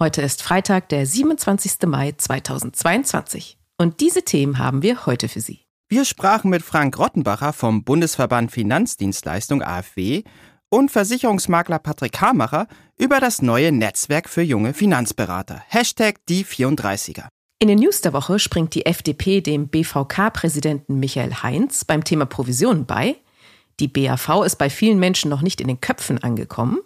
Heute ist Freitag, der 27. Mai 2022. Und diese Themen haben wir heute für Sie. Wir sprachen mit Frank Rottenbacher vom Bundesverband Finanzdienstleistung AfW und Versicherungsmakler Patrick Hamacher über das neue Netzwerk für junge Finanzberater. Hashtag die 34er. In den News der Woche springt die FDP dem BVK-Präsidenten Michael Heinz beim Thema Provisionen bei. Die BAV ist bei vielen Menschen noch nicht in den Köpfen angekommen.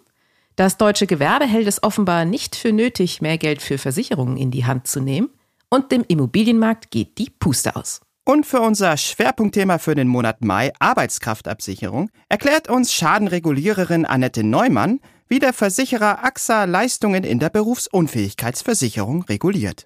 Das deutsche Gewerbe hält es offenbar nicht für nötig, mehr Geld für Versicherungen in die Hand zu nehmen. Und dem Immobilienmarkt geht die Puste aus. Und für unser Schwerpunktthema für den Monat Mai, Arbeitskraftabsicherung, erklärt uns Schadenreguliererin Annette Neumann, wie der Versicherer AXA Leistungen in der Berufsunfähigkeitsversicherung reguliert.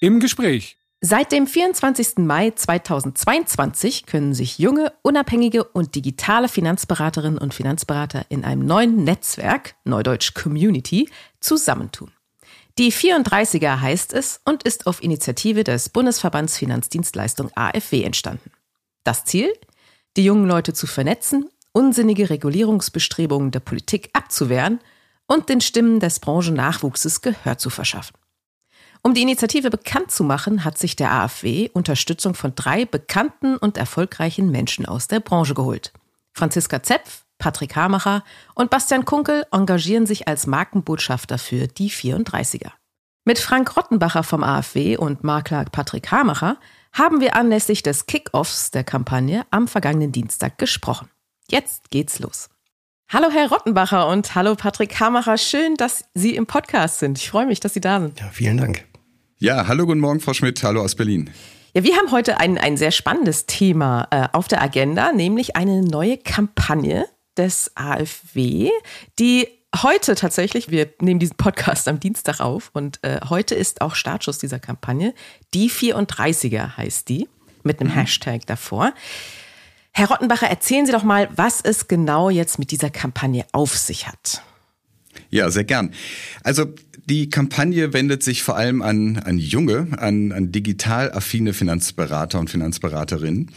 Im Gespräch. Seit dem 24. Mai 2022 können sich junge, unabhängige und digitale Finanzberaterinnen und Finanzberater in einem neuen Netzwerk, Neudeutsch Community, zusammentun. Die 34er heißt es und ist auf Initiative des Bundesverbands Finanzdienstleistung AfW entstanden. Das Ziel? Die jungen Leute zu vernetzen, unsinnige Regulierungsbestrebungen der Politik abzuwehren und den Stimmen des Branchennachwuchses Gehör zu verschaffen. Um die Initiative bekannt zu machen, hat sich der AfW Unterstützung von drei bekannten und erfolgreichen Menschen aus der Branche geholt. Franziska Zepf, Patrick Hamacher und Bastian Kunkel engagieren sich als Markenbotschafter für die 34er. Mit Frank Rottenbacher vom AfW und Makler Patrick Hamacher haben wir anlässlich des Kick-Offs der Kampagne am vergangenen Dienstag gesprochen. Jetzt geht's los. Hallo Herr Rottenbacher und hallo Patrick Hamacher. Schön, dass Sie im Podcast sind. Ich freue mich, dass Sie da sind. Ja, vielen Dank. Ja, hallo, guten Morgen, Frau Schmidt. Hallo aus Berlin. Ja, wir haben heute ein, ein sehr spannendes Thema äh, auf der Agenda, nämlich eine neue Kampagne des AfW, die heute tatsächlich, wir nehmen diesen Podcast am Dienstag auf und äh, heute ist auch Startschuss dieser Kampagne. Die 34er heißt die, mit einem mhm. Hashtag davor. Herr Rottenbacher, erzählen Sie doch mal, was es genau jetzt mit dieser Kampagne auf sich hat. Ja, sehr gern. Also die Kampagne wendet sich vor allem an, an junge, an, an digital affine Finanzberater und Finanzberaterinnen.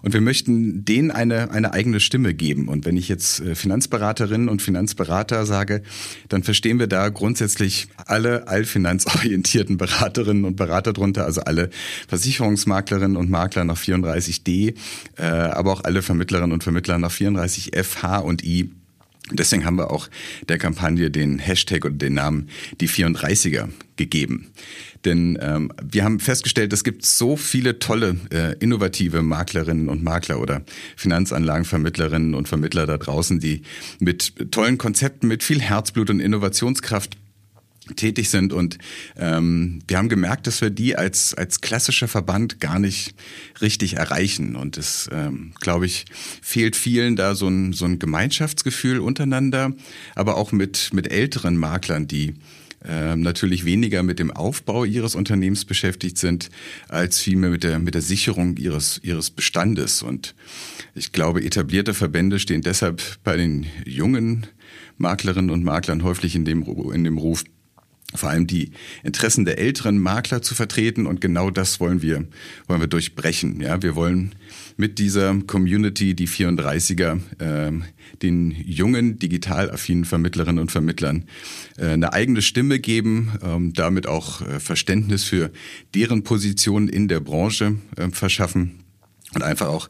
Und wir möchten denen eine, eine eigene Stimme geben. Und wenn ich jetzt äh, Finanzberaterinnen und Finanzberater sage, dann verstehen wir da grundsätzlich alle allfinanzorientierten Beraterinnen und Berater drunter, also alle Versicherungsmaklerinnen und Makler nach 34d, äh, aber auch alle Vermittlerinnen und Vermittler nach 34f, H und I Deswegen haben wir auch der Kampagne den Hashtag oder den Namen die 34er gegeben. Denn ähm, wir haben festgestellt, es gibt so viele tolle, äh, innovative Maklerinnen und Makler oder Finanzanlagenvermittlerinnen und Vermittler da draußen, die mit tollen Konzepten, mit viel Herzblut und Innovationskraft tätig sind und ähm, wir haben gemerkt, dass wir die als als klassischer Verband gar nicht richtig erreichen und es ähm, glaube ich fehlt vielen da so ein so ein Gemeinschaftsgefühl untereinander, aber auch mit mit älteren Maklern, die ähm, natürlich weniger mit dem Aufbau ihres Unternehmens beschäftigt sind, als vielmehr mit der, mit der Sicherung ihres, ihres Bestandes. Und ich glaube, etablierte Verbände stehen deshalb bei den jungen Maklerinnen und Maklern häufig in dem, in dem Ruf, vor allem die Interessen der älteren Makler zu vertreten und genau das wollen wir wollen wir durchbrechen. Ja, wir wollen mit dieser Community die 34er äh, den jungen digital affinen Vermittlerinnen und Vermittlern äh, eine eigene Stimme geben, ähm, damit auch äh, Verständnis für deren Position in der Branche äh, verschaffen und einfach auch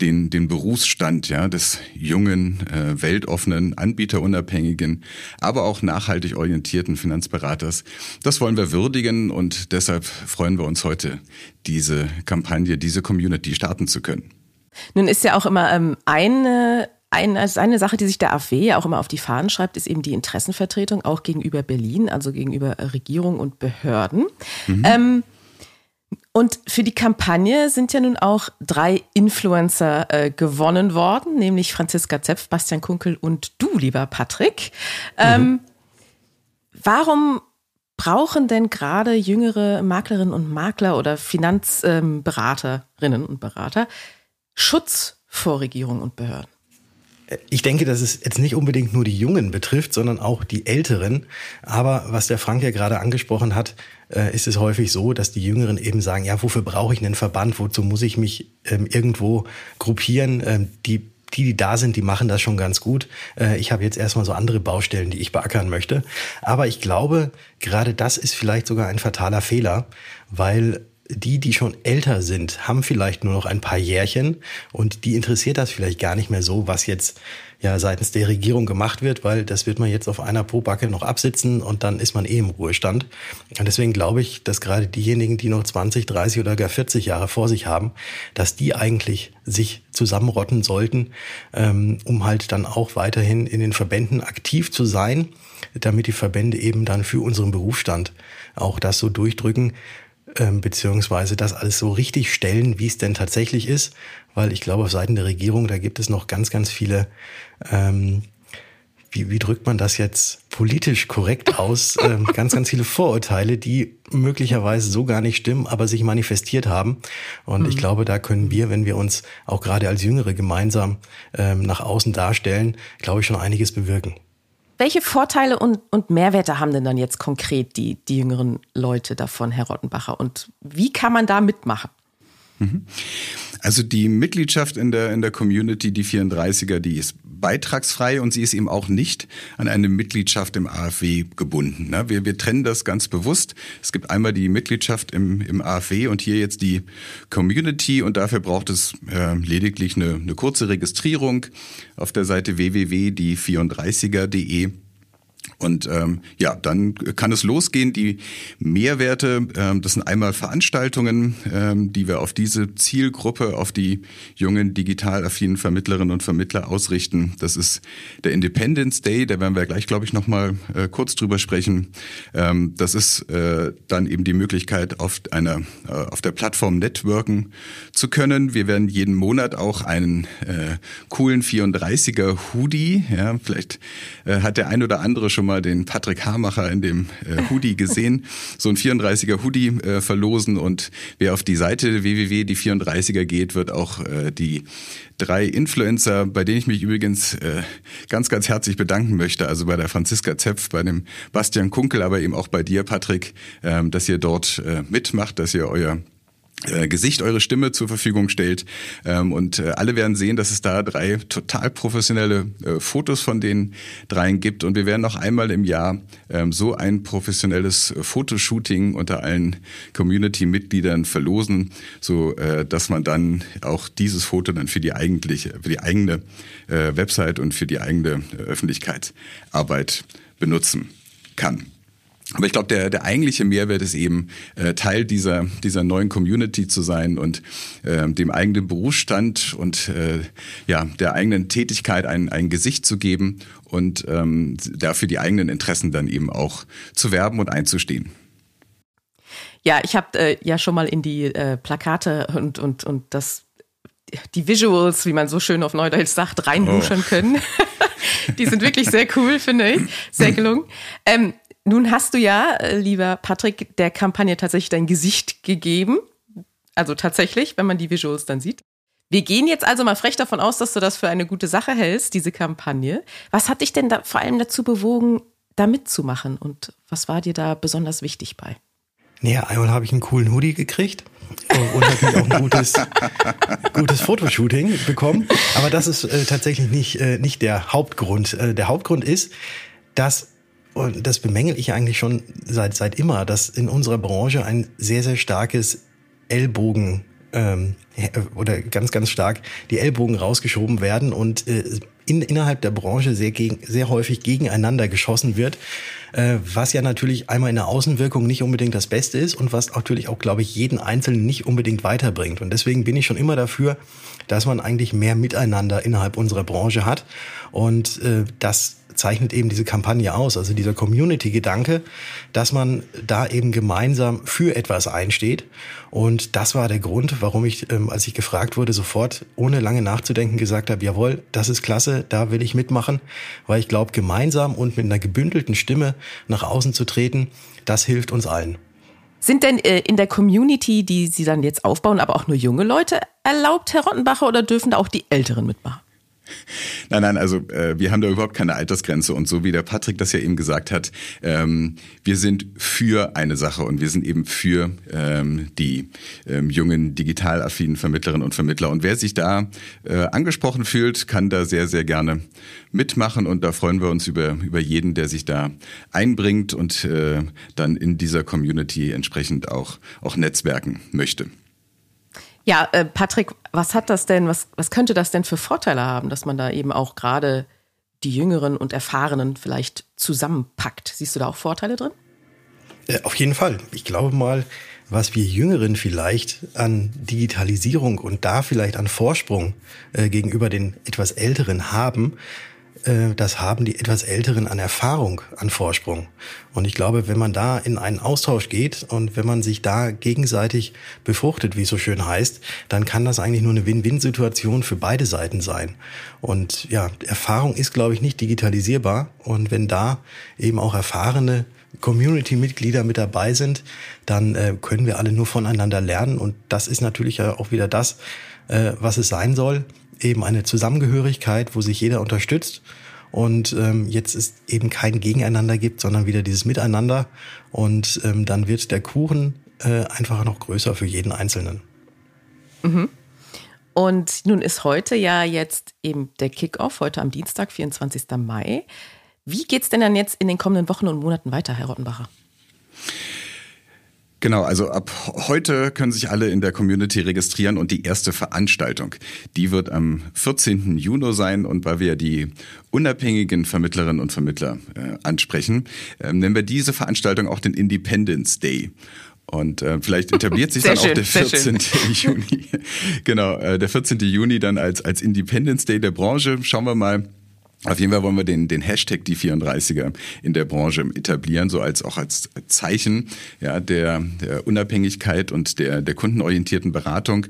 den, den Berufsstand ja, des jungen, äh, weltoffenen, anbieterunabhängigen, aber auch nachhaltig orientierten Finanzberaters. Das wollen wir würdigen und deshalb freuen wir uns heute, diese Kampagne, diese Community starten zu können. Nun ist ja auch immer ähm, eine eine, also eine Sache, die sich der AfW ja auch immer auf die Fahnen schreibt, ist eben die Interessenvertretung, auch gegenüber Berlin, also gegenüber Regierung und Behörden. Mhm. Ähm, und für die Kampagne sind ja nun auch drei Influencer äh, gewonnen worden, nämlich Franziska Zepf, Bastian Kunkel und du, lieber Patrick. Ähm, mhm. Warum brauchen denn gerade jüngere Maklerinnen und Makler oder Finanzberaterinnen und Berater Schutz vor Regierung und Behörden? Ich denke, dass es jetzt nicht unbedingt nur die Jungen betrifft, sondern auch die Älteren. Aber was der Frank ja gerade angesprochen hat, äh, ist es häufig so, dass die Jüngeren eben sagen, ja, wofür brauche ich einen Verband? Wozu muss ich mich ähm, irgendwo gruppieren? Ähm, die die, die da sind, die machen das schon ganz gut. Äh, ich habe jetzt erstmal so andere Baustellen, die ich beackern möchte. Aber ich glaube, gerade das ist vielleicht sogar ein fataler Fehler, weil die, die schon älter sind, haben vielleicht nur noch ein paar Jährchen und die interessiert das vielleicht gar nicht mehr so, was jetzt ja seitens der Regierung gemacht wird, weil das wird man jetzt auf einer Pobacke noch absitzen und dann ist man eh im Ruhestand. Und deswegen glaube ich, dass gerade diejenigen, die noch 20, 30 oder gar 40 Jahre vor sich haben, dass die eigentlich sich zusammenrotten sollten, ähm, um halt dann auch weiterhin in den Verbänden aktiv zu sein, damit die Verbände eben dann für unseren Berufsstand auch das so durchdrücken, ähm, beziehungsweise das alles so richtig stellen, wie es denn tatsächlich ist, weil ich glaube, auf Seiten der Regierung, da gibt es noch ganz, ganz viele, ähm, wie, wie drückt man das jetzt politisch korrekt aus, ähm, ganz, ganz viele Vorurteile, die möglicherweise so gar nicht stimmen, aber sich manifestiert haben. Und mhm. ich glaube, da können wir, wenn wir uns auch gerade als Jüngere gemeinsam ähm, nach außen darstellen, glaube ich, schon einiges bewirken. Welche Vorteile und, und Mehrwerte haben denn dann jetzt konkret die, die jüngeren Leute davon, Herr Rottenbacher? Und wie kann man da mitmachen? Mhm. Also die Mitgliedschaft in der, in der Community, die 34er, die ist beitragsfrei und sie ist eben auch nicht an eine Mitgliedschaft im AfW gebunden. Ne? Wir, wir trennen das ganz bewusst. Es gibt einmal die Mitgliedschaft im, im AfW und hier jetzt die Community und dafür braucht es äh, lediglich eine, eine kurze Registrierung auf der Seite www.die34er.de. Und ähm, ja, dann kann es losgehen. Die Mehrwerte, ähm, das sind einmal Veranstaltungen, ähm, die wir auf diese Zielgruppe, auf die jungen digital affinen Vermittlerinnen und Vermittler ausrichten. Das ist der Independence Day, da werden wir gleich, glaube ich, nochmal äh, kurz drüber sprechen. Ähm, das ist äh, dann eben die Möglichkeit, auf einer äh, auf der Plattform networken zu können. Wir werden jeden Monat auch einen äh, coolen 34er Hoodie, ja, vielleicht äh, hat der ein oder andere schon mal den Patrick Hamacher in dem äh, Hoodie gesehen. so ein 34er Hoodie äh, verlosen und wer auf die Seite www.die34er geht, wird auch äh, die drei Influencer, bei denen ich mich übrigens äh, ganz, ganz herzlich bedanken möchte. Also bei der Franziska Zepf, bei dem Bastian Kunkel, aber eben auch bei dir, Patrick, äh, dass ihr dort äh, mitmacht, dass ihr euer Gesicht eure Stimme zur Verfügung stellt. Ähm, und äh, alle werden sehen, dass es da drei total professionelle äh, Fotos von den dreien gibt. Und wir werden noch einmal im Jahr ähm, so ein professionelles Fotoshooting unter allen Community-Mitgliedern verlosen, so dass man dann auch dieses Foto dann für die eigentliche, für die eigene Website und für die eigene Öffentlichkeitsarbeit benutzen kann. Aber ich glaube, der, der eigentliche Mehrwert ist eben, äh, Teil dieser, dieser neuen Community zu sein und äh, dem eigenen Berufsstand und äh, ja, der eigenen Tätigkeit ein, ein Gesicht zu geben und ähm, dafür die eigenen Interessen dann eben auch zu werben und einzustehen. Ja, ich habe äh, ja schon mal in die äh, Plakate und, und, und das, die Visuals, wie man so schön auf Neudeutsch sagt, reinbuschern oh. können. die sind wirklich sehr cool, finde ich. Sehr gelungen. Ähm, nun hast du ja, äh, lieber Patrick, der Kampagne tatsächlich dein Gesicht gegeben. Also tatsächlich, wenn man die Visuals dann sieht. Wir gehen jetzt also mal frech davon aus, dass du das für eine gute Sache hältst, diese Kampagne. Was hat dich denn da vor allem dazu bewogen, da mitzumachen? Und was war dir da besonders wichtig bei? Naja, einmal habe ich einen coolen Hoodie gekriegt und natürlich auch ein gutes, gutes Fotoshooting bekommen. Aber das ist äh, tatsächlich nicht, äh, nicht der Hauptgrund. Äh, der Hauptgrund ist, dass und das bemängel ich eigentlich schon seit, seit immer, dass in unserer Branche ein sehr, sehr starkes Ellbogen ähm, oder ganz, ganz stark die Ellbogen rausgeschoben werden und äh, in, innerhalb der Branche sehr, gegen, sehr häufig gegeneinander geschossen wird, äh, was ja natürlich einmal in der Außenwirkung nicht unbedingt das Beste ist und was natürlich auch, glaube ich, jeden Einzelnen nicht unbedingt weiterbringt. Und deswegen bin ich schon immer dafür, dass man eigentlich mehr Miteinander innerhalb unserer Branche hat und äh, das zeichnet eben diese Kampagne aus, also dieser Community-Gedanke, dass man da eben gemeinsam für etwas einsteht. Und das war der Grund, warum ich, ähm, als ich gefragt wurde, sofort ohne lange nachzudenken gesagt habe, jawohl, das ist klasse, da will ich mitmachen, weil ich glaube, gemeinsam und mit einer gebündelten Stimme nach außen zu treten, das hilft uns allen. Sind denn äh, in der Community, die Sie dann jetzt aufbauen, aber auch nur junge Leute erlaubt, Herr Rottenbacher, oder dürfen da auch die Älteren mitmachen? Nein, nein, also äh, wir haben da überhaupt keine Altersgrenze und so wie der Patrick das ja eben gesagt hat, ähm, wir sind für eine Sache und wir sind eben für ähm, die ähm, jungen digital affinen Vermittlerinnen und Vermittler und wer sich da äh, angesprochen fühlt, kann da sehr, sehr gerne mitmachen und da freuen wir uns über, über jeden, der sich da einbringt und äh, dann in dieser Community entsprechend auch, auch netzwerken möchte. Ja, äh, Patrick, was hat das denn, was, was könnte das denn für Vorteile haben, dass man da eben auch gerade die Jüngeren und Erfahrenen vielleicht zusammenpackt? Siehst du da auch Vorteile drin? Äh, auf jeden Fall. Ich glaube mal, was wir Jüngeren vielleicht an Digitalisierung und da vielleicht an Vorsprung äh, gegenüber den etwas Älteren haben, das haben die etwas Älteren an Erfahrung, an Vorsprung. Und ich glaube, wenn man da in einen Austausch geht und wenn man sich da gegenseitig befruchtet, wie es so schön heißt, dann kann das eigentlich nur eine Win-Win-Situation für beide Seiten sein. Und ja, Erfahrung ist, glaube ich, nicht digitalisierbar. Und wenn da eben auch erfahrene Community-Mitglieder mit dabei sind, dann äh, können wir alle nur voneinander lernen. Und das ist natürlich auch wieder das, äh, was es sein soll eben eine Zusammengehörigkeit, wo sich jeder unterstützt und ähm, jetzt ist eben kein Gegeneinander gibt, sondern wieder dieses Miteinander und ähm, dann wird der Kuchen äh, einfach noch größer für jeden Einzelnen. Mhm. Und nun ist heute ja jetzt eben der Kickoff, heute am Dienstag, 24. Mai. Wie geht's denn dann jetzt in den kommenden Wochen und Monaten weiter, Herr Rottenbacher? Genau, also ab heute können sich alle in der Community registrieren und die erste Veranstaltung, die wird am 14. Juni sein und weil wir die unabhängigen Vermittlerinnen und Vermittler äh, ansprechen, äh, nennen wir diese Veranstaltung auch den Independence Day. Und äh, vielleicht etabliert sich dann schön, auch der 14. Juni. genau, äh, der 14. Juni dann als, als Independence Day der Branche. Schauen wir mal, auf jeden Fall wollen wir den, den Hashtag die 34er in der Branche etablieren, so als auch als Zeichen ja, der, der Unabhängigkeit und der, der kundenorientierten Beratung.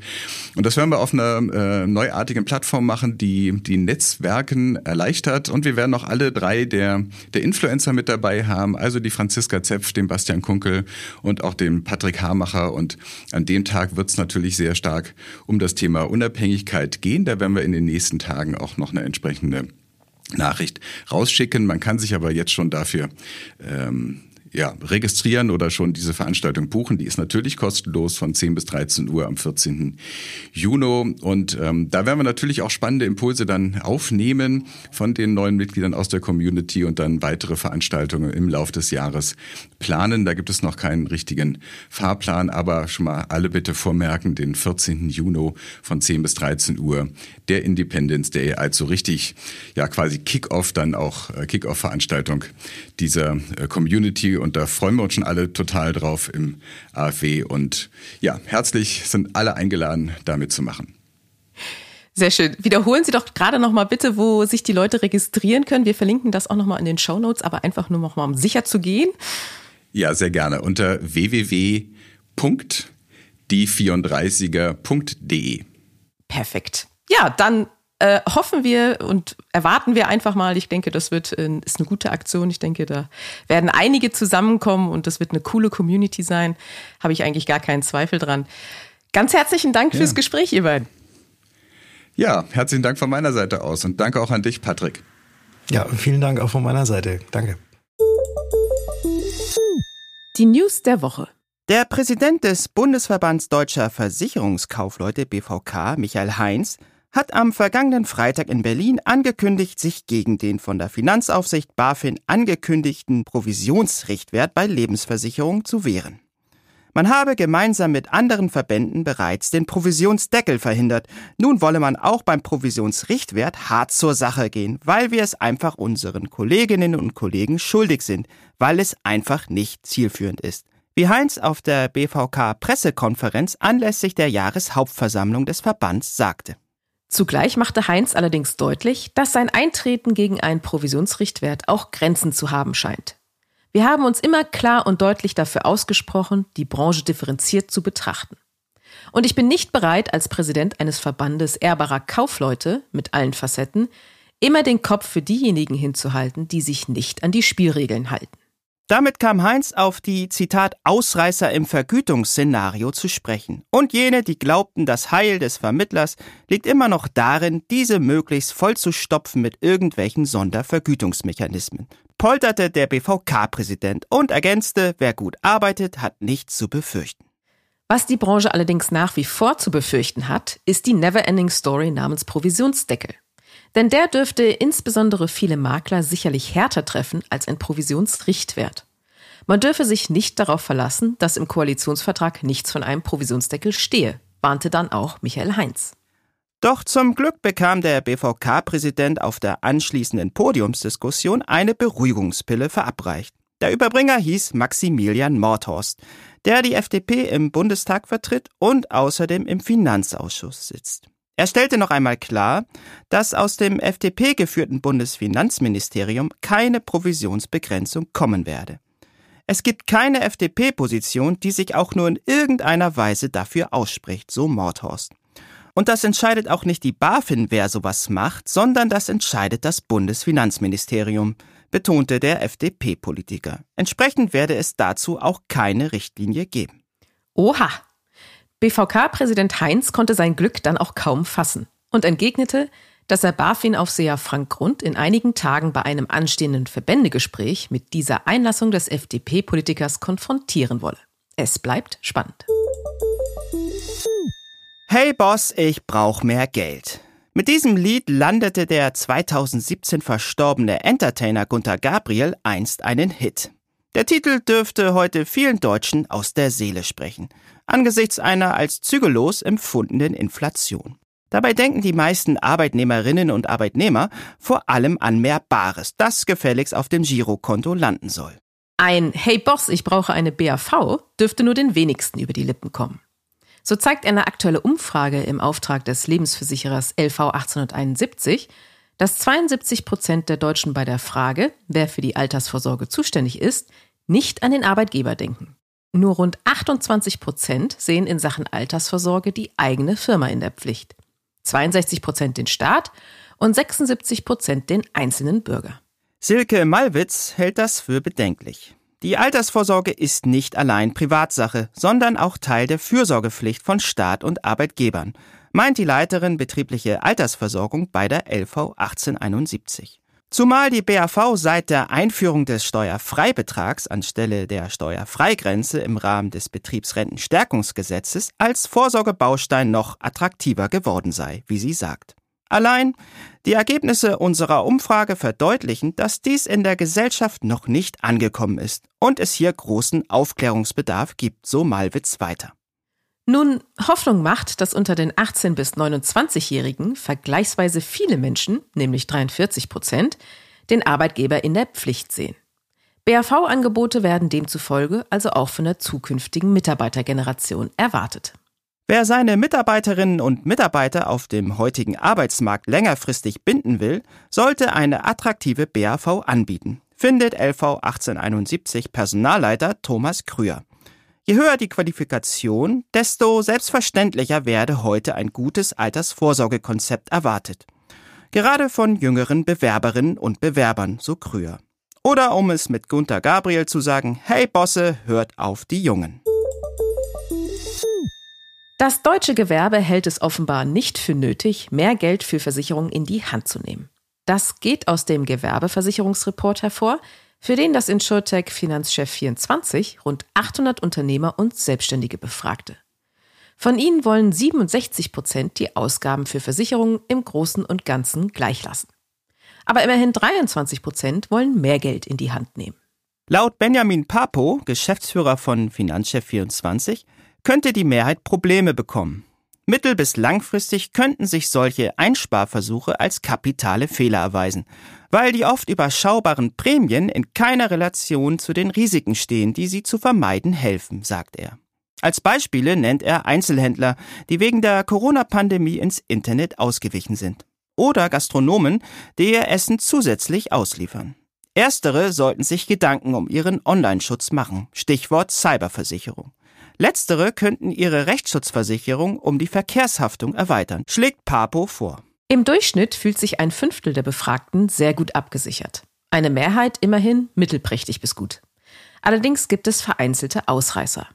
Und das werden wir auf einer äh, neuartigen Plattform machen, die die Netzwerken erleichtert. Und wir werden auch alle drei der, der Influencer mit dabei haben, also die Franziska Zepf, den Bastian Kunkel und auch den Patrick Hamacher. Und an dem Tag wird es natürlich sehr stark um das Thema Unabhängigkeit gehen. Da werden wir in den nächsten Tagen auch noch eine entsprechende Nachricht rausschicken. Man kann sich aber jetzt schon dafür ähm, ja, registrieren oder schon diese Veranstaltung buchen. Die ist natürlich kostenlos von 10 bis 13 Uhr am 14. Juni. Und ähm, da werden wir natürlich auch spannende Impulse dann aufnehmen von den neuen Mitgliedern aus der Community und dann weitere Veranstaltungen im Laufe des Jahres planen. Da gibt es noch keinen richtigen Fahrplan, aber schon mal alle bitte vormerken, den 14. Juni von 10 bis 13 Uhr, der Independence Day, also richtig, ja quasi Kick-Off dann auch, äh, Kick-Off-Veranstaltung dieser äh, Community und da freuen wir uns schon alle total drauf im AfW. Und ja, herzlich sind alle eingeladen, da mitzumachen. Sehr schön. Wiederholen Sie doch gerade noch mal bitte, wo sich die Leute registrieren können. Wir verlinken das auch noch mal in den Show Notes, aber einfach nur noch mal, um sicher zu gehen. Ja, sehr gerne. Unter www.die34er.de. Perfekt. Ja, dann äh, hoffen wir und erwarten wir einfach mal. Ich denke, das wird äh, ist eine gute Aktion. Ich denke, da werden einige zusammenkommen und das wird eine coole Community sein. Habe ich eigentlich gar keinen Zweifel dran. Ganz herzlichen Dank ja. fürs Gespräch, ihr beiden. Ja, herzlichen Dank von meiner Seite aus und danke auch an dich, Patrick. Ja, vielen Dank auch von meiner Seite. Danke. Die News der Woche. Der Präsident des Bundesverbands Deutscher Versicherungskaufleute BVK, Michael Heinz, hat am vergangenen Freitag in Berlin angekündigt, sich gegen den von der Finanzaufsicht BaFin angekündigten Provisionsrichtwert bei Lebensversicherungen zu wehren. Man habe gemeinsam mit anderen Verbänden bereits den Provisionsdeckel verhindert. Nun wolle man auch beim Provisionsrichtwert hart zur Sache gehen, weil wir es einfach unseren Kolleginnen und Kollegen schuldig sind, weil es einfach nicht zielführend ist. Wie Heinz auf der BVK Pressekonferenz anlässlich der Jahreshauptversammlung des Verbands sagte. Zugleich machte Heinz allerdings deutlich, dass sein Eintreten gegen einen Provisionsrichtwert auch Grenzen zu haben scheint. Wir haben uns immer klar und deutlich dafür ausgesprochen, die Branche differenziert zu betrachten. Und ich bin nicht bereit, als Präsident eines Verbandes ehrbarer Kaufleute mit allen Facetten immer den Kopf für diejenigen hinzuhalten, die sich nicht an die Spielregeln halten. Damit kam Heinz auf die, Zitat, Ausreißer im Vergütungsszenario zu sprechen. Und jene, die glaubten, das Heil des Vermittlers liegt immer noch darin, diese möglichst voll zu stopfen mit irgendwelchen Sondervergütungsmechanismen. Polterte der BVK-Präsident und ergänzte, wer gut arbeitet, hat nichts zu befürchten. Was die Branche allerdings nach wie vor zu befürchten hat, ist die Never-Ending Story namens Provisionsdeckel. Denn der dürfte insbesondere viele Makler sicherlich härter treffen als ein Provisionsrichtwert. Man dürfe sich nicht darauf verlassen, dass im Koalitionsvertrag nichts von einem Provisionsdeckel stehe, warnte dann auch Michael Heinz. Doch zum Glück bekam der BVK-Präsident auf der anschließenden Podiumsdiskussion eine Beruhigungspille verabreicht. Der Überbringer hieß Maximilian Mordhorst, der die FDP im Bundestag vertritt und außerdem im Finanzausschuss sitzt. Er stellte noch einmal klar, dass aus dem FDP geführten Bundesfinanzministerium keine Provisionsbegrenzung kommen werde. Es gibt keine FDP-Position, die sich auch nur in irgendeiner Weise dafür ausspricht, so Mordhorst. Und das entscheidet auch nicht die BaFin, wer sowas macht, sondern das entscheidet das Bundesfinanzministerium, betonte der FDP-Politiker. Entsprechend werde es dazu auch keine Richtlinie geben. Oha, BVK-Präsident Heinz konnte sein Glück dann auch kaum fassen und entgegnete, dass er BaFin-Aufseher Frank Grund in einigen Tagen bei einem anstehenden Verbändegespräch mit dieser Einlassung des FDP-Politikers konfrontieren wolle. Es bleibt spannend. Hey Boss, ich brauch mehr Geld. Mit diesem Lied landete der 2017 verstorbene Entertainer Gunther Gabriel einst einen Hit. Der Titel dürfte heute vielen Deutschen aus der Seele sprechen, angesichts einer als zügellos empfundenen Inflation. Dabei denken die meisten Arbeitnehmerinnen und Arbeitnehmer vor allem an mehr Bares, das gefälligst auf dem Girokonto landen soll. Ein Hey Boss, ich brauche eine BAV dürfte nur den wenigsten über die Lippen kommen. So zeigt eine aktuelle Umfrage im Auftrag des Lebensversicherers LV 1871, dass 72 Prozent der Deutschen bei der Frage, wer für die Altersvorsorge zuständig ist, nicht an den Arbeitgeber denken. Nur rund 28 Prozent sehen in Sachen Altersvorsorge die eigene Firma in der Pflicht. 62 Prozent den Staat und 76 Prozent den einzelnen Bürger. Silke Malwitz hält das für bedenklich. Die Altersvorsorge ist nicht allein Privatsache, sondern auch Teil der Fürsorgepflicht von Staat und Arbeitgebern meint die Leiterin betriebliche Altersversorgung bei der LV 1871. Zumal die BAV seit der Einführung des Steuerfreibetrags anstelle der Steuerfreigrenze im Rahmen des Betriebsrentenstärkungsgesetzes als Vorsorgebaustein noch attraktiver geworden sei, wie sie sagt. Allein die Ergebnisse unserer Umfrage verdeutlichen, dass dies in der Gesellschaft noch nicht angekommen ist und es hier großen Aufklärungsbedarf gibt, so Malwitz weiter. Nun, Hoffnung macht, dass unter den 18- bis 29-Jährigen vergleichsweise viele Menschen, nämlich 43 Prozent, den Arbeitgeber in der Pflicht sehen. BAV-Angebote werden demzufolge also auch von der zukünftigen Mitarbeitergeneration erwartet. Wer seine Mitarbeiterinnen und Mitarbeiter auf dem heutigen Arbeitsmarkt längerfristig binden will, sollte eine attraktive BAV anbieten, findet LV 1871 Personalleiter Thomas Krüger. Je höher die Qualifikation, desto selbstverständlicher werde heute ein gutes Altersvorsorgekonzept erwartet. Gerade von jüngeren Bewerberinnen und Bewerbern, so Krüher. Oder um es mit Gunther Gabriel zu sagen, hey Bosse, hört auf die Jungen. Das deutsche Gewerbe hält es offenbar nicht für nötig, mehr Geld für Versicherungen in die Hand zu nehmen. Das geht aus dem Gewerbeversicherungsreport hervor, für den das Insurtech Finanzchef 24 rund 800 Unternehmer und Selbstständige befragte. Von ihnen wollen 67 Prozent die Ausgaben für Versicherungen im Großen und Ganzen gleich lassen. Aber immerhin 23 Prozent wollen mehr Geld in die Hand nehmen. Laut Benjamin Papo, Geschäftsführer von Finanzchef 24, könnte die Mehrheit Probleme bekommen. Mittel- bis langfristig könnten sich solche Einsparversuche als kapitale Fehler erweisen, weil die oft überschaubaren Prämien in keiner Relation zu den Risiken stehen, die sie zu vermeiden helfen, sagt er. Als Beispiele nennt er Einzelhändler, die wegen der Corona-Pandemie ins Internet ausgewichen sind. Oder Gastronomen, die ihr Essen zusätzlich ausliefern. Erstere sollten sich Gedanken um ihren Online-Schutz machen. Stichwort Cyberversicherung. Letztere könnten ihre Rechtsschutzversicherung um die Verkehrshaftung erweitern, schlägt Papo vor. Im Durchschnitt fühlt sich ein Fünftel der Befragten sehr gut abgesichert. Eine Mehrheit immerhin mittelprächtig bis gut. Allerdings gibt es vereinzelte Ausreißer.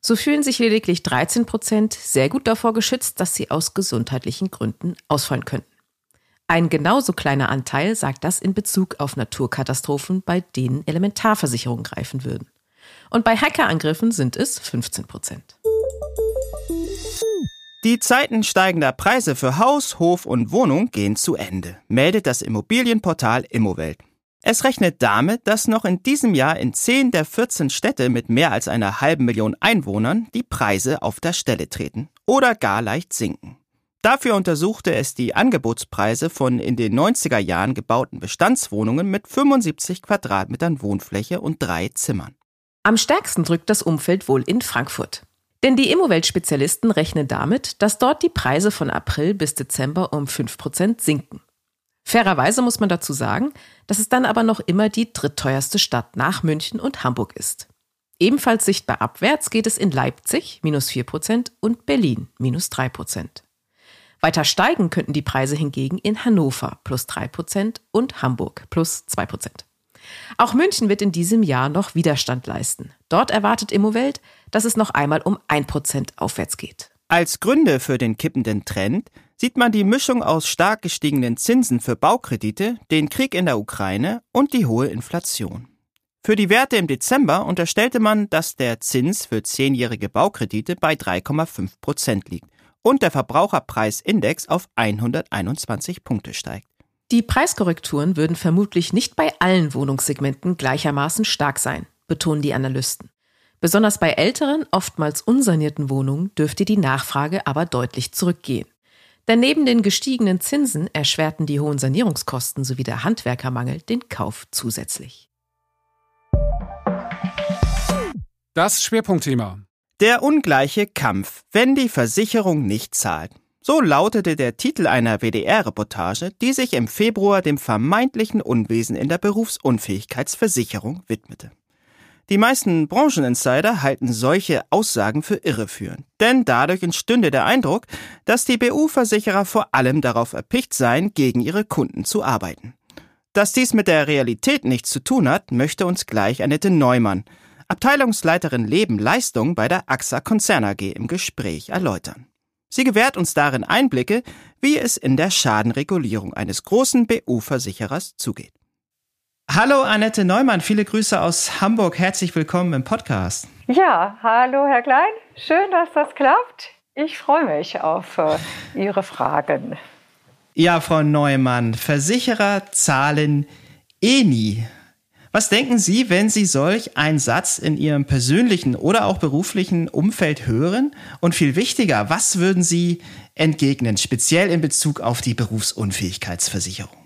So fühlen sich lediglich 13 Prozent sehr gut davor geschützt, dass sie aus gesundheitlichen Gründen ausfallen könnten. Ein genauso kleiner Anteil sagt das in Bezug auf Naturkatastrophen, bei denen Elementarversicherungen greifen würden. Und bei Hackerangriffen sind es 15 Prozent. Die Zeiten steigender Preise für Haus, Hof und Wohnung gehen zu Ende, meldet das Immobilienportal Immowelt. Es rechnet damit, dass noch in diesem Jahr in 10 der 14 Städte mit mehr als einer halben Million Einwohnern die Preise auf der Stelle treten oder gar leicht sinken. Dafür untersuchte es die Angebotspreise von in den 90er Jahren gebauten Bestandswohnungen mit 75 Quadratmetern Wohnfläche und drei Zimmern. Am stärksten drückt das Umfeld wohl in Frankfurt. Denn die Immowelt-Spezialisten rechnen damit, dass dort die Preise von April bis Dezember um 5% sinken. Fairerweise muss man dazu sagen, dass es dann aber noch immer die drittteuerste Stadt nach München und Hamburg ist. Ebenfalls sichtbar abwärts geht es in Leipzig minus 4% und Berlin minus 3%. Weiter steigen könnten die Preise hingegen in Hannover plus 3% und Hamburg plus 2%. Auch München wird in diesem Jahr noch Widerstand leisten. Dort erwartet Immowelt, dass es noch einmal um 1% aufwärts geht. Als Gründe für den kippenden Trend sieht man die Mischung aus stark gestiegenen Zinsen für Baukredite, den Krieg in der Ukraine und die hohe Inflation. Für die Werte im Dezember unterstellte man, dass der Zins für zehnjährige Baukredite bei 3,5 Prozent liegt und der Verbraucherpreisindex auf 121 Punkte steigt. Die Preiskorrekturen würden vermutlich nicht bei allen Wohnungssegmenten gleichermaßen stark sein, betonen die Analysten. Besonders bei älteren, oftmals unsanierten Wohnungen dürfte die Nachfrage aber deutlich zurückgehen. Denn neben den gestiegenen Zinsen erschwerten die hohen Sanierungskosten sowie der Handwerkermangel den Kauf zusätzlich. Das Schwerpunktthema. Der ungleiche Kampf, wenn die Versicherung nicht zahlt. So lautete der Titel einer WDR-Reportage, die sich im Februar dem vermeintlichen Unwesen in der Berufsunfähigkeitsversicherung widmete. Die meisten Brancheninsider halten solche Aussagen für irreführend, denn dadurch entstünde der Eindruck, dass die BU-Versicherer vor allem darauf erpicht seien, gegen ihre Kunden zu arbeiten. Dass dies mit der Realität nichts zu tun hat, möchte uns gleich Annette Neumann, Abteilungsleiterin Leben Leistung bei der AXA Konzern AG im Gespräch erläutern. Sie gewährt uns darin Einblicke, wie es in der Schadenregulierung eines großen BU-Versicherers zugeht. Hallo Annette Neumann, viele Grüße aus Hamburg. Herzlich willkommen im Podcast. Ja, hallo Herr Klein. Schön, dass das klappt. Ich freue mich auf äh, Ihre Fragen. Ja, Frau Neumann, Versicherer zahlen eh nie. Was denken Sie, wenn Sie solch einen Satz in Ihrem persönlichen oder auch beruflichen Umfeld hören? Und viel wichtiger, was würden Sie entgegnen, speziell in Bezug auf die Berufsunfähigkeitsversicherung?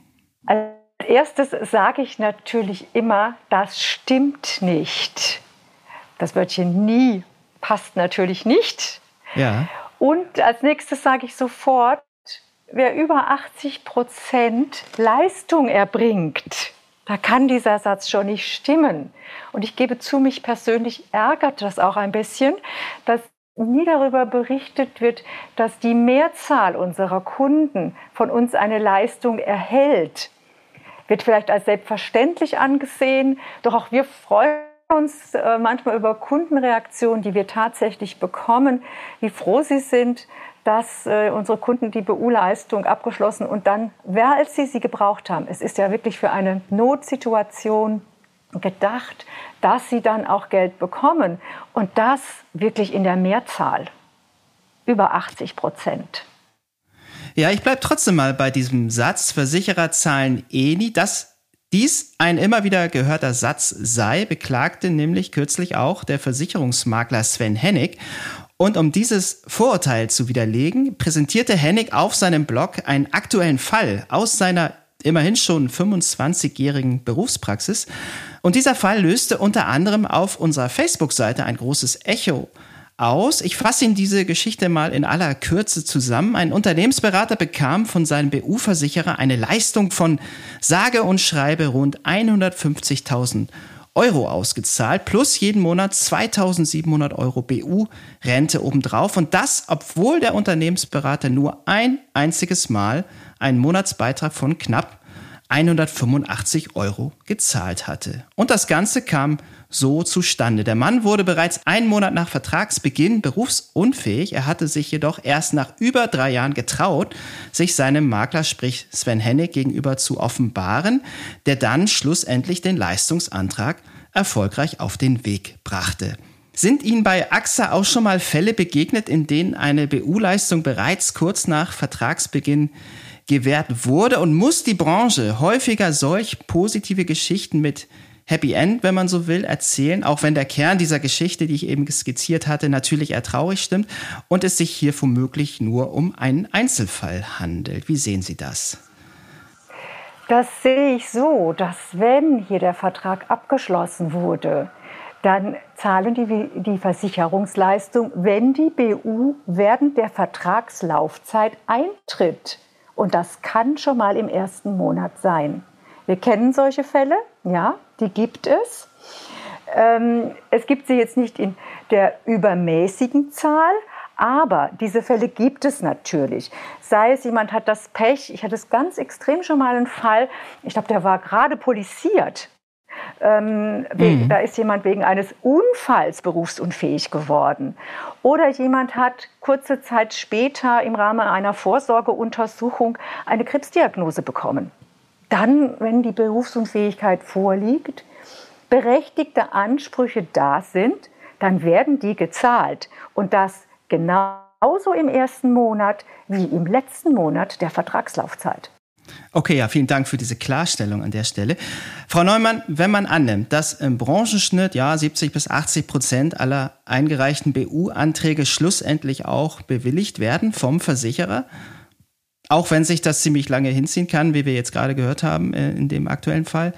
Also erstes sage ich natürlich immer, das stimmt nicht. Das Wörtchen nie passt natürlich nicht. Ja. Und als nächstes sage ich sofort, wer über 80 Prozent Leistung erbringt, da kann dieser Satz schon nicht stimmen. Und ich gebe zu, mich persönlich ärgert das auch ein bisschen, dass nie darüber berichtet wird, dass die Mehrzahl unserer Kunden von uns eine Leistung erhält wird vielleicht als selbstverständlich angesehen. Doch auch wir freuen uns äh, manchmal über Kundenreaktionen, die wir tatsächlich bekommen, wie froh sie sind, dass äh, unsere Kunden die BU-Leistung abgeschlossen und dann, wer als sie sie gebraucht haben. Es ist ja wirklich für eine Notsituation gedacht, dass sie dann auch Geld bekommen und das wirklich in der Mehrzahl über 80 Prozent. Ja, ich bleib trotzdem mal bei diesem Satz, Versicherer zahlen eh nie, dass dies ein immer wieder gehörter Satz sei, beklagte nämlich kürzlich auch der Versicherungsmakler Sven Hennig. Und um dieses Vorurteil zu widerlegen, präsentierte Hennig auf seinem Blog einen aktuellen Fall aus seiner immerhin schon 25-jährigen Berufspraxis. Und dieser Fall löste unter anderem auf unserer Facebook-Seite ein großes Echo aus. Ich fasse Ihnen diese Geschichte mal in aller Kürze zusammen. Ein Unternehmensberater bekam von seinem BU-Versicherer eine Leistung von sage und schreibe rund 150.000 Euro ausgezahlt, plus jeden Monat 2700 Euro BU-Rente obendrauf. Und das, obwohl der Unternehmensberater nur ein einziges Mal einen Monatsbeitrag von knapp 185 Euro gezahlt hatte. Und das Ganze kam so zustande. Der Mann wurde bereits einen Monat nach Vertragsbeginn berufsunfähig. Er hatte sich jedoch erst nach über drei Jahren getraut, sich seinem Makler, sprich Sven Hennig, gegenüber zu offenbaren, der dann schlussendlich den Leistungsantrag erfolgreich auf den Weg brachte. Sind Ihnen bei AXA auch schon mal Fälle begegnet, in denen eine BU-Leistung bereits kurz nach Vertragsbeginn gewährt wurde? Und muss die Branche häufiger solch positive Geschichten mit Happy End, wenn man so will, erzählen, auch wenn der Kern dieser Geschichte, die ich eben skizziert hatte, natürlich eher traurig stimmt und es sich hier womöglich nur um einen Einzelfall handelt. Wie sehen Sie das? Das sehe ich so, dass wenn hier der Vertrag abgeschlossen wurde, dann zahlen die die Versicherungsleistung, wenn die BU während der Vertragslaufzeit eintritt. Und das kann schon mal im ersten Monat sein. Wir kennen solche Fälle, ja, die gibt es. Ähm, es gibt sie jetzt nicht in der übermäßigen Zahl, aber diese Fälle gibt es natürlich. Sei es jemand hat das Pech, ich hatte es ganz extrem schon mal einen Fall, ich glaube, der war gerade polisiert. Ähm, mhm. Da ist jemand wegen eines Unfalls berufsunfähig geworden. Oder jemand hat kurze Zeit später im Rahmen einer Vorsorgeuntersuchung eine Krebsdiagnose bekommen dann, wenn die Berufsunfähigkeit vorliegt, berechtigte Ansprüche da sind, dann werden die gezahlt. Und das genauso im ersten Monat wie im letzten Monat der Vertragslaufzeit. Okay, ja, vielen Dank für diese Klarstellung an der Stelle. Frau Neumann, wenn man annimmt, dass im Branchenschnitt ja 70 bis 80 Prozent aller eingereichten BU-Anträge schlussendlich auch bewilligt werden vom Versicherer, auch wenn sich das ziemlich lange hinziehen kann, wie wir jetzt gerade gehört haben äh, in dem aktuellen Fall,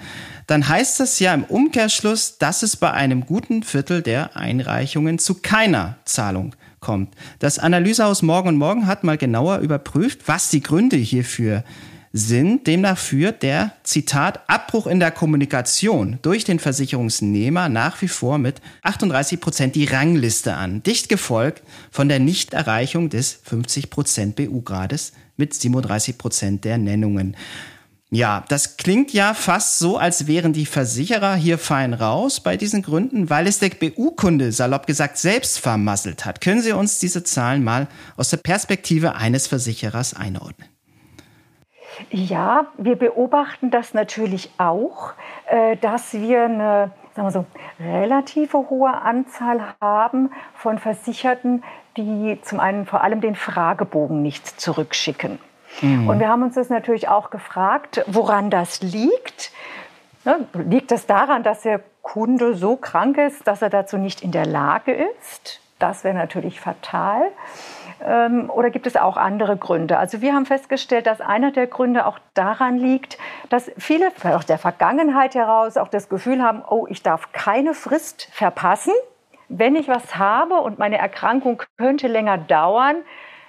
dann heißt das ja im Umkehrschluss, dass es bei einem guten Viertel der Einreichungen zu keiner Zahlung kommt. Das Analysehaus Morgen und Morgen hat mal genauer überprüft, was die Gründe hierfür sind. Demnach führt der, Zitat, Abbruch in der Kommunikation durch den Versicherungsnehmer nach wie vor mit 38 Prozent die Rangliste an, dicht gefolgt von der Nichterreichung des 50 Prozent BU-Grades mit 37 Prozent der Nennungen. Ja, das klingt ja fast so, als wären die Versicherer hier fein raus bei diesen Gründen, weil es der BU-Kunde salopp gesagt selbst vermasselt hat. Können Sie uns diese Zahlen mal aus der Perspektive eines Versicherers einordnen? Ja, wir beobachten das natürlich auch, äh, dass wir eine sagen wir so, relative hohe Anzahl haben von Versicherten, die zum einen vor allem den Fragebogen nicht zurückschicken. Mhm. Und wir haben uns das natürlich auch gefragt, woran das liegt. Ne, liegt es daran, dass der Kunde so krank ist, dass er dazu nicht in der Lage ist? Das wäre natürlich fatal. Ähm, oder gibt es auch andere Gründe? Also wir haben festgestellt, dass einer der Gründe auch daran liegt, dass viele aus der Vergangenheit heraus auch das Gefühl haben, oh, ich darf keine Frist verpassen. Wenn ich was habe und meine Erkrankung könnte länger dauern,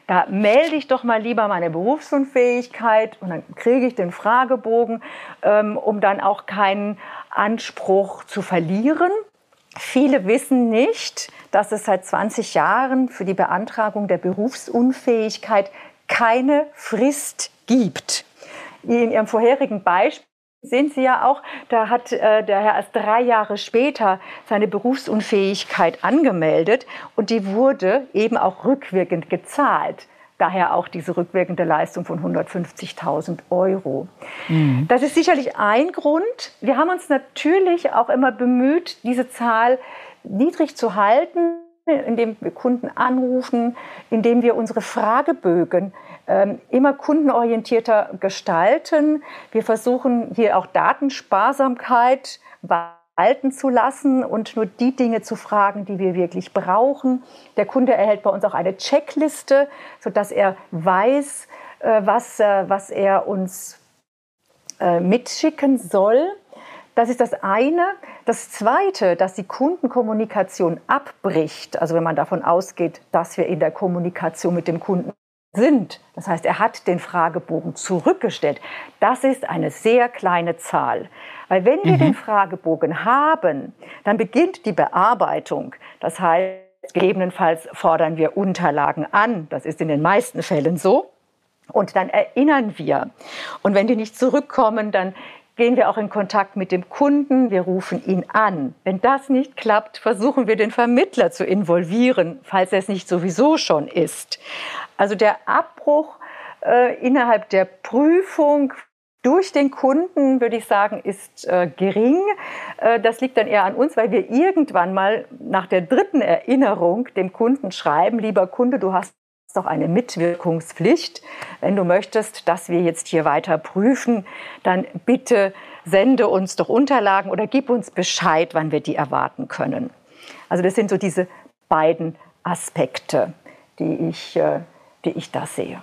da melde ich doch mal lieber meine Berufsunfähigkeit und dann kriege ich den Fragebogen, ähm, um dann auch keinen Anspruch zu verlieren. Viele wissen nicht, dass es seit 20 Jahren für die Beantragung der Berufsunfähigkeit keine Frist gibt. In Ihrem vorherigen Beispiel sehen Sie ja auch, da hat äh, der Herr erst drei Jahre später seine Berufsunfähigkeit angemeldet und die wurde eben auch rückwirkend gezahlt. Daher auch diese rückwirkende Leistung von 150.000 Euro. Mhm. Das ist sicherlich ein Grund. Wir haben uns natürlich auch immer bemüht, diese Zahl niedrig zu halten, indem wir Kunden anrufen, indem wir unsere Fragebögen ähm, immer kundenorientierter gestalten. Wir versuchen hier auch Datensparsamkeit halten zu lassen und nur die Dinge zu fragen, die wir wirklich brauchen. Der Kunde erhält bei uns auch eine Checkliste, sodass er weiß, äh, was, äh, was er uns äh, mitschicken soll. Das ist das eine. Das zweite, dass die Kundenkommunikation abbricht, also wenn man davon ausgeht, dass wir in der Kommunikation mit dem Kunden sind, das heißt, er hat den Fragebogen zurückgestellt, das ist eine sehr kleine Zahl. Weil wenn wir mhm. den Fragebogen haben, dann beginnt die Bearbeitung. Das heißt, gegebenenfalls fordern wir Unterlagen an. Das ist in den meisten Fällen so. Und dann erinnern wir. Und wenn die nicht zurückkommen, dann gehen wir auch in Kontakt mit dem Kunden, wir rufen ihn an. Wenn das nicht klappt, versuchen wir den Vermittler zu involvieren, falls er es nicht sowieso schon ist. Also der Abbruch äh, innerhalb der Prüfung durch den Kunden, würde ich sagen, ist äh, gering. Äh, das liegt dann eher an uns, weil wir irgendwann mal nach der dritten Erinnerung dem Kunden schreiben, lieber Kunde, du hast doch eine Mitwirkungspflicht. Wenn du möchtest, dass wir jetzt hier weiter prüfen, dann bitte sende uns doch Unterlagen oder gib uns Bescheid, wann wir die erwarten können. Also das sind so diese beiden Aspekte, die ich, äh, die ich da sehe.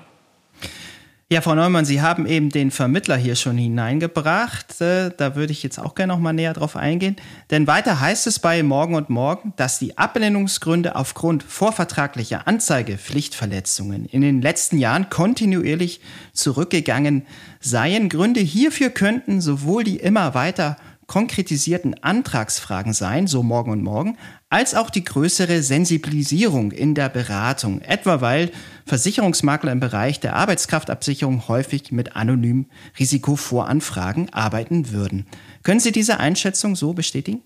Ja, Frau Neumann, Sie haben eben den Vermittler hier schon hineingebracht. Äh, da würde ich jetzt auch gerne noch mal näher drauf eingehen. Denn weiter heißt es bei Morgen und Morgen, dass die Ablehnungsgründe aufgrund vorvertraglicher Anzeigepflichtverletzungen in den letzten Jahren kontinuierlich zurückgegangen seien. Gründe hierfür könnten sowohl die immer weiter konkretisierten Antragsfragen sein, so morgen und morgen, als auch die größere Sensibilisierung in der Beratung, etwa weil Versicherungsmakler im Bereich der Arbeitskraftabsicherung häufig mit anonymen Risikovoranfragen arbeiten würden. Können Sie diese Einschätzung so bestätigen?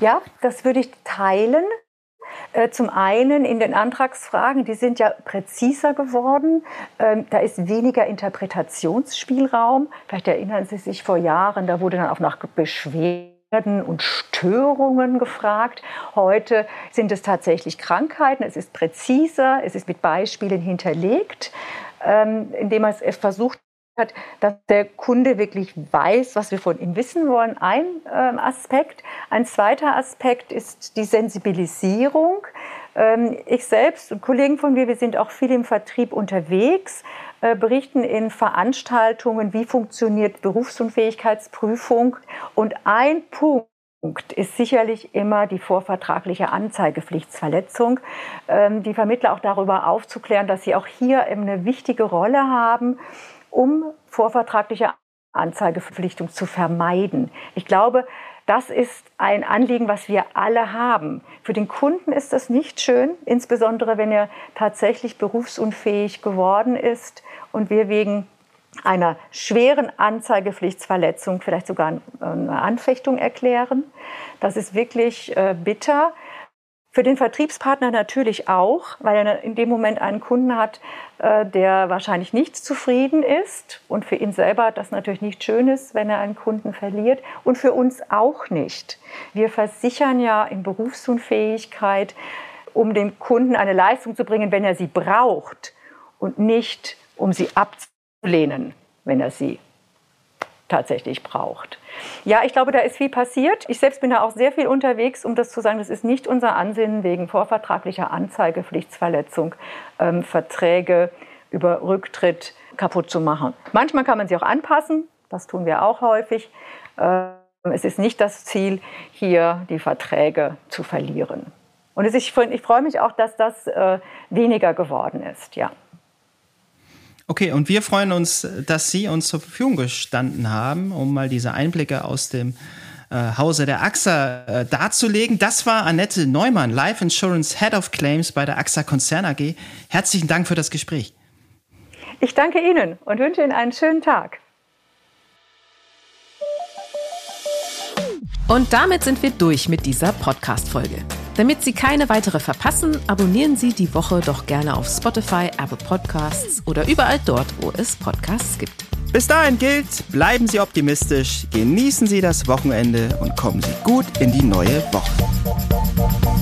Ja, das würde ich teilen. Äh, zum einen in den Antragsfragen, die sind ja präziser geworden. Ähm, da ist weniger Interpretationsspielraum. Vielleicht erinnern Sie sich vor Jahren, da wurde dann auch nach Beschwerden und Störungen gefragt. Heute sind es tatsächlich Krankheiten. Es ist präziser, es ist mit Beispielen hinterlegt, ähm, indem man es versucht hat, dass der Kunde wirklich weiß, was wir von ihm wissen wollen. Ein ähm, Aspekt. Ein zweiter Aspekt ist die Sensibilisierung. Ähm, ich selbst und Kollegen von mir, wir sind auch viel im Vertrieb unterwegs, äh, berichten in Veranstaltungen, wie funktioniert Berufsunfähigkeitsprüfung. Und ein Punkt, ist sicherlich immer die vorvertragliche Anzeigepflichtsverletzung. Ähm, die Vermittler auch darüber aufzuklären, dass sie auch hier eine wichtige Rolle haben um vorvertragliche Anzeigeverpflichtung zu vermeiden. Ich glaube, das ist ein Anliegen, was wir alle haben. Für den Kunden ist das nicht schön, insbesondere wenn er tatsächlich berufsunfähig geworden ist und wir wegen einer schweren Anzeigepflichtsverletzung vielleicht sogar eine Anfechtung erklären. Das ist wirklich äh, bitter. Für den Vertriebspartner natürlich auch, weil er in dem Moment einen Kunden hat, äh, der wahrscheinlich nicht zufrieden ist und für ihn selber das natürlich nicht schön ist, wenn er einen Kunden verliert und für uns auch nicht. Wir versichern ja in Berufsunfähigkeit, um dem Kunden eine Leistung zu bringen, wenn er sie braucht und nicht um sie abzulehnen, wenn er sie tatsächlich braucht. Ja, ich glaube, da ist viel passiert. Ich selbst bin da auch sehr viel unterwegs, um das zu sagen, das ist nicht unser Ansinnen, wegen vorvertraglicher Anzeigepflichtsverletzung ähm, Verträge über Rücktritt kaputt zu machen. Manchmal kann man sie auch anpassen, das tun wir auch häufig. Ähm, es ist nicht das Ziel, hier die Verträge zu verlieren. Und ich, ich freue mich auch, dass das äh, weniger geworden ist, ja. Okay, und wir freuen uns, dass Sie uns zur Verfügung gestanden haben, um mal diese Einblicke aus dem äh, Hause der AXA äh, darzulegen. Das war Annette Neumann, Life Insurance Head of Claims bei der AXA Konzern AG. Herzlichen Dank für das Gespräch. Ich danke Ihnen und wünsche Ihnen einen schönen Tag. Und damit sind wir durch mit dieser Podcast-Folge. Damit Sie keine weitere verpassen, abonnieren Sie die Woche doch gerne auf Spotify, Apple Podcasts oder überall dort, wo es Podcasts gibt. Bis dahin gilt, bleiben Sie optimistisch, genießen Sie das Wochenende und kommen Sie gut in die neue Woche.